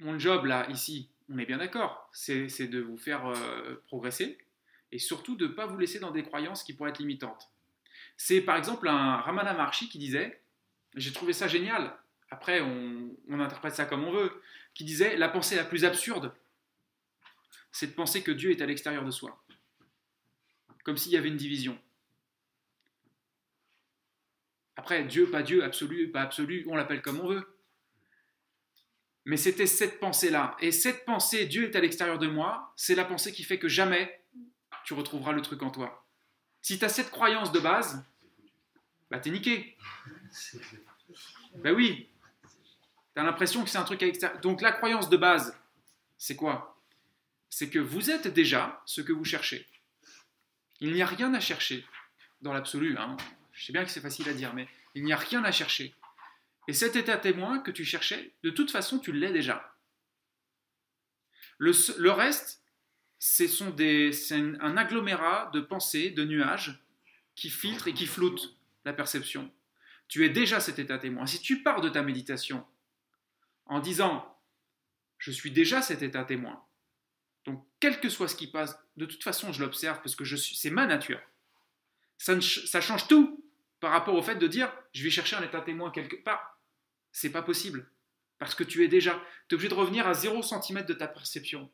mon job là, ici, on est bien d'accord, c'est de vous faire euh, progresser et surtout de ne pas vous laisser dans des croyances qui pourraient être limitantes. C'est par exemple un Ramana Maharshi qui disait, j'ai trouvé ça génial, après on, on interprète ça comme on veut, qui disait la pensée la plus absurde, c'est de penser que Dieu est à l'extérieur de soi, comme s'il y avait une division. Après, Dieu, pas Dieu, absolu, pas absolu, on l'appelle comme on veut. Mais c'était cette pensée-là. Et cette pensée, Dieu est à l'extérieur de moi, c'est la pensée qui fait que jamais tu retrouveras le truc en toi. Si tu as cette croyance de base, bah t'es niqué. Ben oui. Tu as l'impression que c'est un truc à l'extérieur. Donc la croyance de base, c'est quoi? C'est que vous êtes déjà ce que vous cherchez. Il n'y a rien à chercher dans l'absolu. Hein. Je sais bien que c'est facile à dire, mais il n'y a rien à chercher. Et cet état témoin que tu cherchais, de toute façon, tu l'es déjà. Le, reste, c'est un agglomérat de pensées, de nuages qui filtrent et qui floutent la perception. Tu es déjà cet état témoin. Si tu pars de ta méditation en disant je suis déjà cet état témoin, donc quel que soit ce qui passe, de toute façon je l'observe parce que c'est ma nature. Ça, ça change tout par rapport au fait de dire je vais chercher un état témoin quelque part. C'est pas possible. Parce que tu es déjà. Tu obligé de revenir à 0 cm de ta perception.